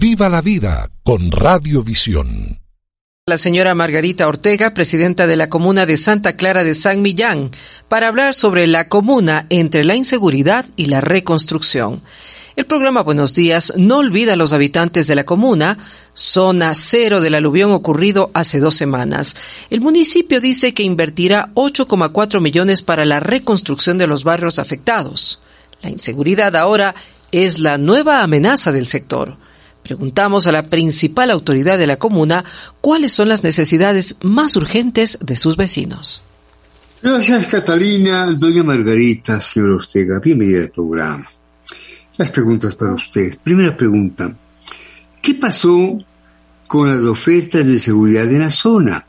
Viva la vida con Radiovisión. La señora Margarita Ortega, presidenta de la comuna de Santa Clara de San Millán, para hablar sobre la comuna entre la inseguridad y la reconstrucción. El programa Buenos Días no olvida a los habitantes de la comuna, zona cero del aluvión ocurrido hace dos semanas. El municipio dice que invertirá 8,4 millones para la reconstrucción de los barrios afectados. La inseguridad ahora es la nueva amenaza del sector. Preguntamos a la principal autoridad de la comuna cuáles son las necesidades más urgentes de sus vecinos. Gracias, Catalina. Doña Margarita, señor Ortega, bienvenida al programa. Las preguntas para usted. Primera pregunta. ¿Qué pasó con las ofertas de seguridad en la zona?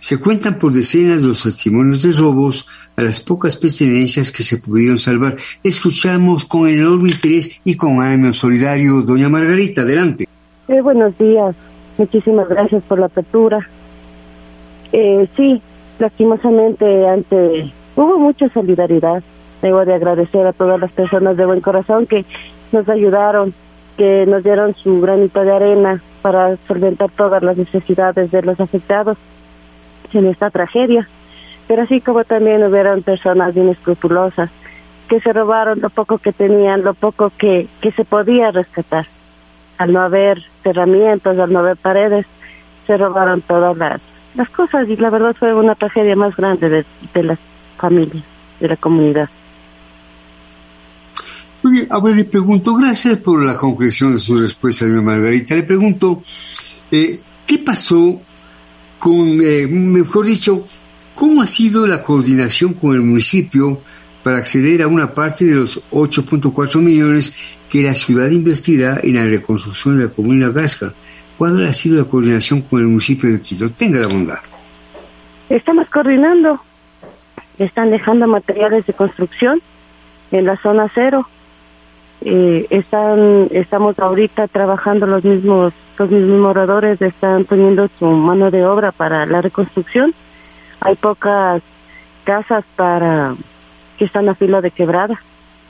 Se cuentan por decenas los testimonios de robos a las pocas pertenencias que se pudieron salvar. Escuchamos con enorme interés y con ánimo solidario. Doña Margarita, adelante. Eh, buenos días. Muchísimas gracias por la apertura. Eh, sí, lastimosamente ante hubo mucha solidaridad Debo de agradecer a todas las personas de buen corazón que nos ayudaron, que nos dieron su granito de arena para solventar todas las necesidades de los afectados en esta tragedia. Pero así como también hubieron personas inescrupulosas que se robaron lo poco que tenían, lo poco que, que se podía rescatar. Al no haber herramientas, al no haber paredes, se robaron todas las, las cosas y la verdad fue una tragedia más grande de, de las familias, de la comunidad. Muy bien, ahora le pregunto, gracias por la concreción de su respuesta, doña Margarita. Le pregunto, eh, ¿qué pasó con, eh, mejor dicho, cómo ha sido la coordinación con el municipio para acceder a una parte de los 8.4 millones que la ciudad investirá en la reconstrucción de la comunidad gasca? ¿Cuál ha sido la coordinación con el municipio de Quito? Tenga la bondad. Estamos coordinando. Están dejando materiales de construcción en la zona cero eh, están estamos ahorita trabajando los mismos los mismos moradores están poniendo su mano de obra para la reconstrucción. Hay pocas casas para que están a filo de quebrada.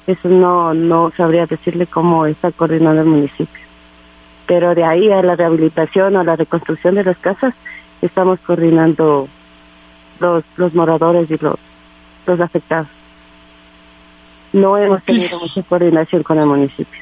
Eso no no sabría decirle cómo está coordinando el municipio. Pero de ahí a la rehabilitación o la reconstrucción de las casas estamos coordinando los los moradores y los los afectados no hemos tenido mucha coordinación con el municipio.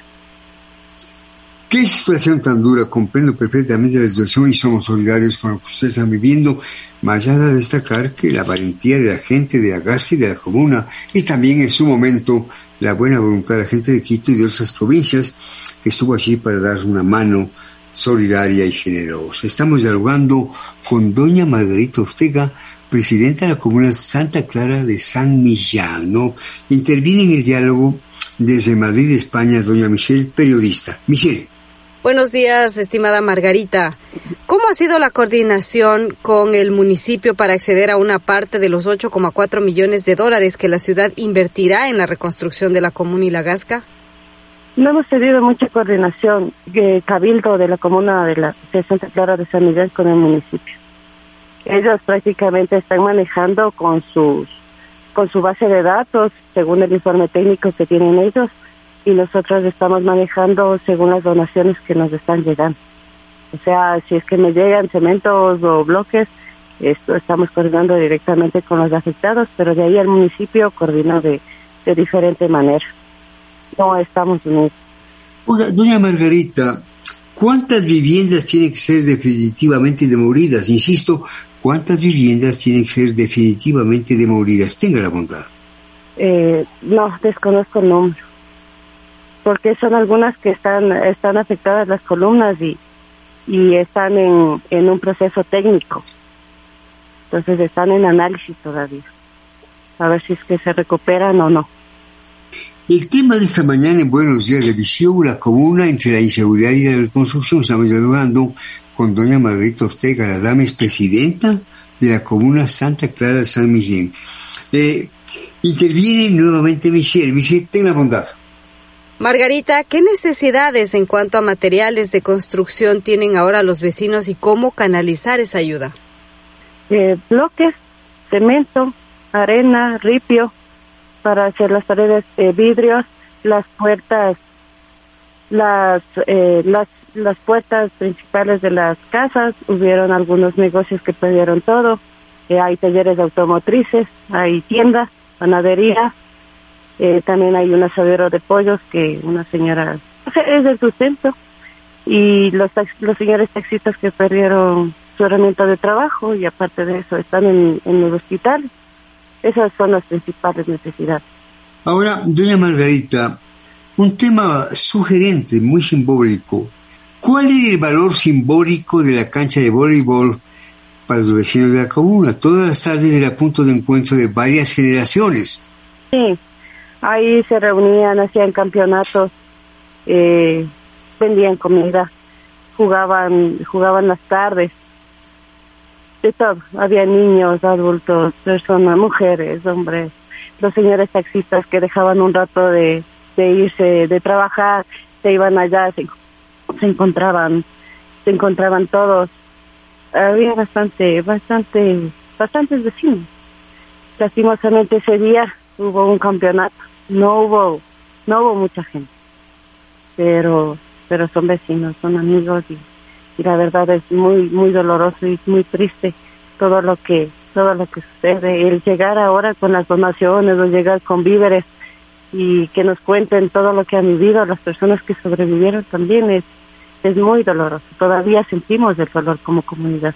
Qué situación tan dura, comprendo perfectamente la situación y somos solidarios con lo que ustedes están viviendo, más allá de destacar que la valentía de la gente de Agasca y de la comuna, y también en su momento la buena voluntad de la gente de Quito y de otras provincias, que estuvo allí para dar una mano solidaria y generosa. Estamos dialogando con doña Margarita Ortega, presidenta de la comuna Santa Clara de San Millán. ¿no? Interviene en el diálogo desde Madrid, España, doña Michelle, periodista. Michelle. Buenos días, estimada Margarita. ¿Cómo ha sido la coordinación con el municipio para acceder a una parte de los 8,4 millones de dólares que la ciudad invertirá en la reconstrucción de la comuna y la Gasca? No hemos tenido mucha coordinación, de cabildo de la comuna de, la, de Santa Clara de San Miguel con el municipio ellos prácticamente están manejando con sus con su base de datos según el informe técnico que tienen ellos y nosotros estamos manejando según las donaciones que nos están llegando. O sea, si es que me llegan cementos o bloques, esto estamos coordinando directamente con los afectados, pero de ahí el municipio coordina de, de diferente manera. No estamos unidos. Doña Margarita, ¿cuántas viviendas tienen que ser definitivamente demolidas? Insisto, ¿Cuántas viviendas tienen que ser definitivamente demolidas? Tenga la bondad. Eh, no, desconozco el número. Porque son algunas que están, están afectadas las columnas y, y están en, en un proceso técnico. Entonces están en análisis todavía. A ver si es que se recuperan o no. El tema de esta mañana en Buenos Días de Visión, la comuna entre la inseguridad y la reconstrucción, estamos dialogando con doña Margarita Ortega, la dama es presidenta de la comuna Santa Clara de San Miguel. Eh, interviene nuevamente Michelle. Michelle, ten la bondad. Margarita, ¿qué necesidades en cuanto a materiales de construcción tienen ahora los vecinos y cómo canalizar esa ayuda? Eh, bloques, cemento, arena, ripio, para hacer las paredes, de vidrios, las puertas, las, eh, las las puertas principales de las casas, hubieron algunos negocios que perdieron todo, eh, hay talleres automotrices, hay tiendas, panadería, eh, también hay un asadero de pollos que una señora es del sustento. Y los los señores taxistas que perdieron su herramienta de trabajo y aparte de eso están en, en el hospital. Esas son las principales necesidades. Ahora, doña Margarita, un tema sugerente, muy simbólico. ¿Cuál es el valor simbólico de la cancha de voleibol para los vecinos de la comuna? Todas las tardes era punto de encuentro de varias generaciones. Sí, ahí se reunían, hacían campeonatos, eh, vendían comida, jugaban, jugaban las tardes, de todo. Había niños, adultos, personas, mujeres, hombres, los señores taxistas que dejaban un rato de, de irse, de trabajar, se iban allá, se, se encontraban, se encontraban todos. Había bastante, bastante, bastantes vecinos. Lastimosamente ese día hubo un campeonato, no hubo, no hubo mucha gente, pero, pero son vecinos, son amigos y, y la verdad es muy, muy doloroso y muy triste todo lo que, todo lo que sucede. El llegar ahora con las donaciones o llegar con víveres y que nos cuenten todo lo que han vivido las personas que sobrevivieron también es, es muy doloroso. Todavía sentimos el dolor como comunidad.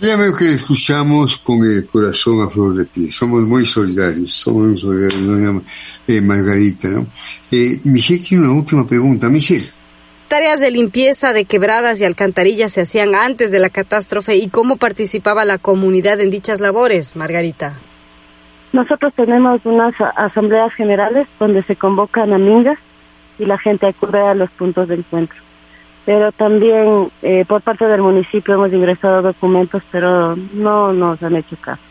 Ya veo que escuchamos con el corazón a flor de piel. Somos muy solidarios, somos muy solidarios, doña eh, Margarita. ¿no? Eh, Michelle tiene una última pregunta. Michelle. Tareas de limpieza de quebradas y alcantarillas se hacían antes de la catástrofe y cómo participaba la comunidad en dichas labores, Margarita. Nosotros tenemos unas asambleas generales donde se convocan amigas y la gente acude a los puntos de encuentro. Pero también eh, por parte del municipio hemos ingresado documentos, pero no nos han hecho caso.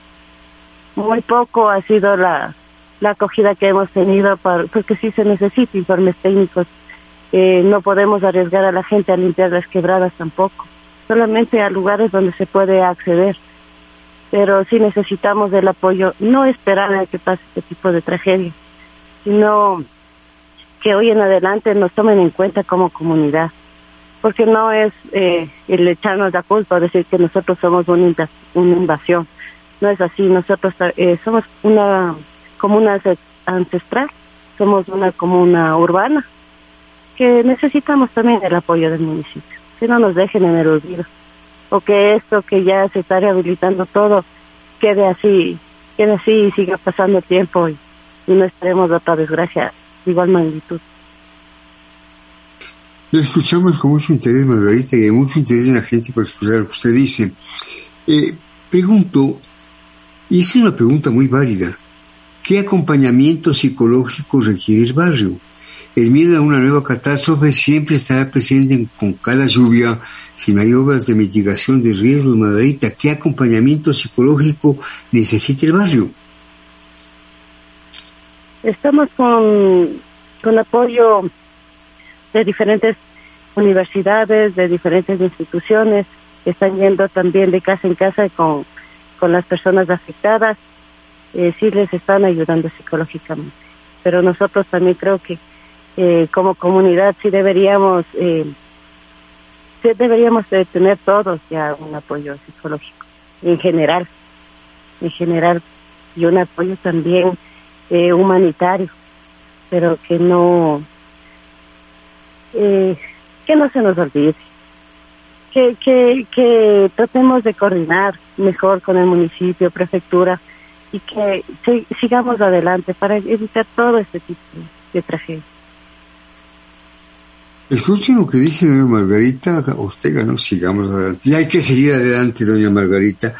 Muy poco ha sido la, la acogida que hemos tenido, para, porque sí se necesita informes técnicos. Eh, no podemos arriesgar a la gente a limpiar las quebradas tampoco, solamente a lugares donde se puede acceder. Pero sí necesitamos del apoyo, no esperar a que pase este tipo de tragedia, sino que hoy en adelante nos tomen en cuenta como comunidad, porque no es eh, el echarnos la culpa, decir que nosotros somos una, una invasión, no es así, nosotros eh, somos una comuna ancestral, somos una comuna urbana, necesitamos también el apoyo del municipio, que no nos dejen en el olvido o que esto que ya se está rehabilitando todo quede así, quede así y siga pasando tiempo y, no esperemos otra desgracia de igual magnitud. Lo escuchamos con mucho interés, Margarita, y mucho interés en la gente por escuchar lo que usted dice. Eh, pregunto, y es una pregunta muy válida, ¿qué acompañamiento psicológico requiere el barrio? El miedo a una nueva catástrofe siempre estará presente con cada lluvia si no hay obras de mitigación de riesgos, Margarita. ¿Qué acompañamiento psicológico necesita el barrio? Estamos con, con apoyo de diferentes universidades, de diferentes instituciones, que están yendo también de casa en casa con, con las personas afectadas. Eh, sí les están ayudando psicológicamente. Pero nosotros también creo que eh, como comunidad sí deberíamos eh, sí deberíamos de tener todos ya un apoyo psicológico en general en general y un apoyo también eh, humanitario pero que no eh, que no se nos olvide que, que, que tratemos de coordinar mejor con el municipio, prefectura y que sigamos adelante para evitar todo este tipo de tragedias. Escuchen lo que dice doña Margarita Ortega, ¿no? Sigamos adelante. Y hay que seguir adelante, doña Margarita,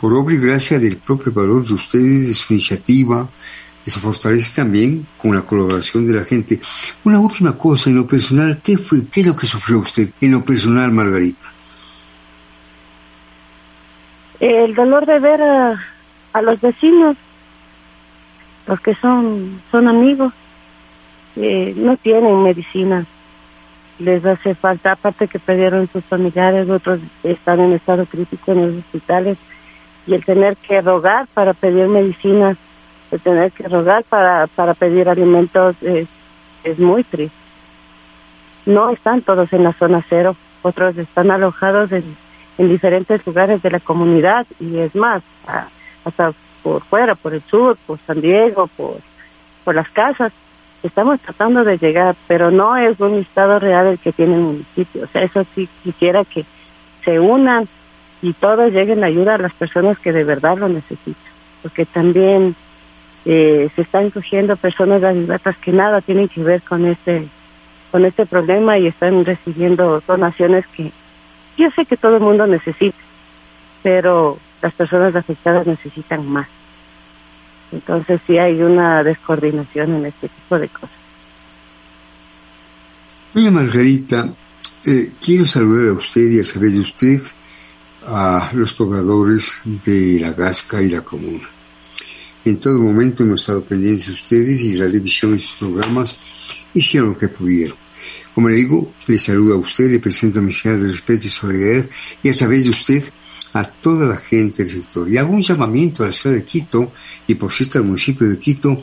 por obra y gracia del propio valor de ustedes, de su iniciativa, de su fortaleza también con la colaboración de la gente. Una última cosa, en lo personal, ¿qué fue, qué es lo que sufrió usted en lo personal, Margarita? El dolor de ver a, a los vecinos, los que son, son amigos, eh, no tienen medicina. Les hace falta, aparte que perdieron sus familiares, otros están en estado crítico en los hospitales, y el tener que rogar para pedir medicinas, el tener que rogar para, para pedir alimentos es, es muy triste. no están todos en la zona cero, otros están alojados en, en diferentes lugares de la comunidad y es más, hasta por fuera, por el sur, por San Diego, por, por las casas. Estamos tratando de llegar, pero no es un estado real el que tiene el municipio. O sea, eso sí quisiera que se unan y todos lleguen a ayuda a las personas que de verdad lo necesitan. Porque también eh, se están cogiendo personas adivatas que nada tienen que ver con este con este problema y están recibiendo donaciones que yo sé que todo el mundo necesita, pero las personas afectadas necesitan más. Entonces sí hay una descoordinación en este tipo de cosas. Doña Margarita, eh, quiero saludar a usted y a saber de usted a los pobladores de la Gasca y la Comuna. En todo momento hemos estado pendientes de ustedes y la revisión de sus programas hicieron lo que pudieron. Como le digo, le saludo a usted, le presento mis señales de respeto y solidaridad y a través de usted a toda la gente del sector. Y hago un llamamiento a la ciudad de Quito y por cierto al municipio de Quito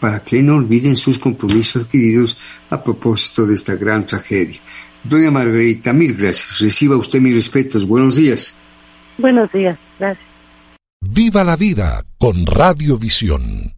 para que no olviden sus compromisos adquiridos a propósito de esta gran tragedia. Doña Margarita, mil gracias. Reciba usted mis respetos. Buenos días. Buenos días. Gracias. Viva la vida con Radiovisión.